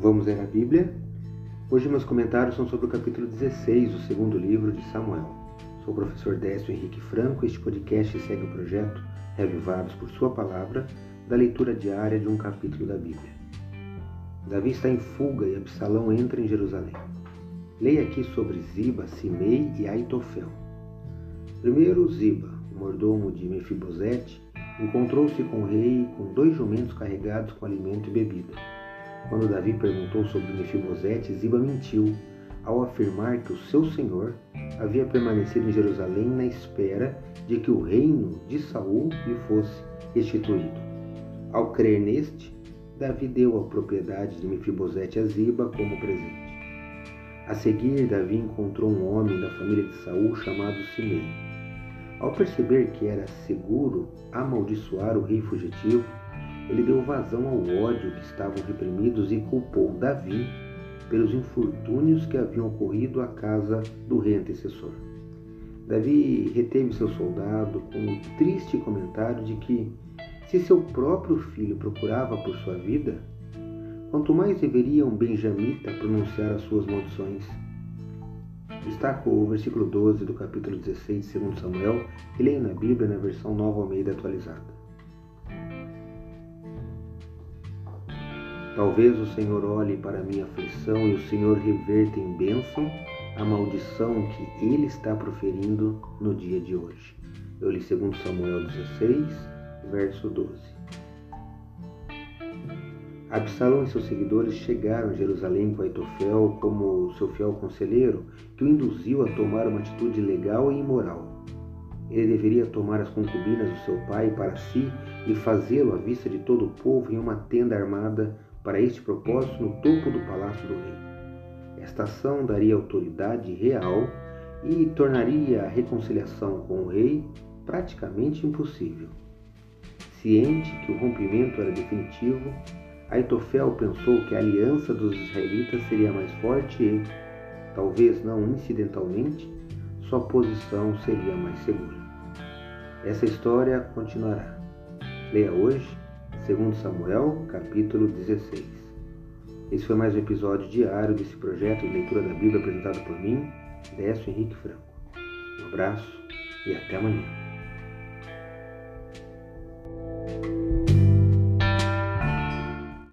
Vamos ler a Bíblia? Hoje meus comentários são sobre o capítulo 16 do segundo livro de Samuel. Sou o professor Décio Henrique Franco. Este podcast segue o projeto Revivados por Sua Palavra, da leitura diária de um capítulo da Bíblia. Davi está em fuga e Absalão entra em Jerusalém. Leia aqui sobre Ziba, Simei e Aitofel. Primeiro, Ziba, o mordomo de Mefibosete, encontrou-se com o rei com dois jumentos carregados com alimento e bebida. Quando Davi perguntou sobre Mefibosete, Ziba mentiu ao afirmar que o seu senhor havia permanecido em Jerusalém na espera de que o reino de Saul lhe fosse restituído. Ao crer neste, Davi deu a propriedade de Mefibosete a Ziba como presente. A seguir, Davi encontrou um homem da família de Saul chamado Simei. Ao perceber que era seguro amaldiçoar o rei fugitivo, ele deu vazão ao ódio que estavam reprimidos e culpou Davi pelos infortúnios que haviam ocorrido à casa do rei antecessor. Davi reteve seu soldado com o triste comentário de que, se seu próprio filho procurava por sua vida, quanto mais deveria um benjamita pronunciar as suas maldições. Destaco o versículo 12 do capítulo 16 de 2 Samuel, que leio na Bíblia na versão Nova Almeida atualizada. Talvez o Senhor olhe para a minha aflição e o Senhor reverta em bênção a maldição que ele está proferindo no dia de hoje. Eu li 2 Samuel 16, verso 12. Absalão e seus seguidores chegaram a Jerusalém com Aitofel como seu fiel conselheiro, que o induziu a tomar uma atitude ilegal e imoral. Ele deveria tomar as concubinas do seu pai para si e fazê-lo à vista de todo o povo em uma tenda armada para este propósito no topo do palácio do rei. Esta ação daria autoridade real e tornaria a reconciliação com o rei praticamente impossível. Ciente que o rompimento era definitivo, Aitofel pensou que a aliança dos israelitas seria mais forte e, talvez não incidentalmente, sua posição seria mais segura. Essa história continuará. Leia hoje 2 Samuel, capítulo 16. Esse foi mais um episódio diário desse projeto de leitura da Bíblia apresentado por mim, Décio Henrique Franco. Um abraço e até amanhã.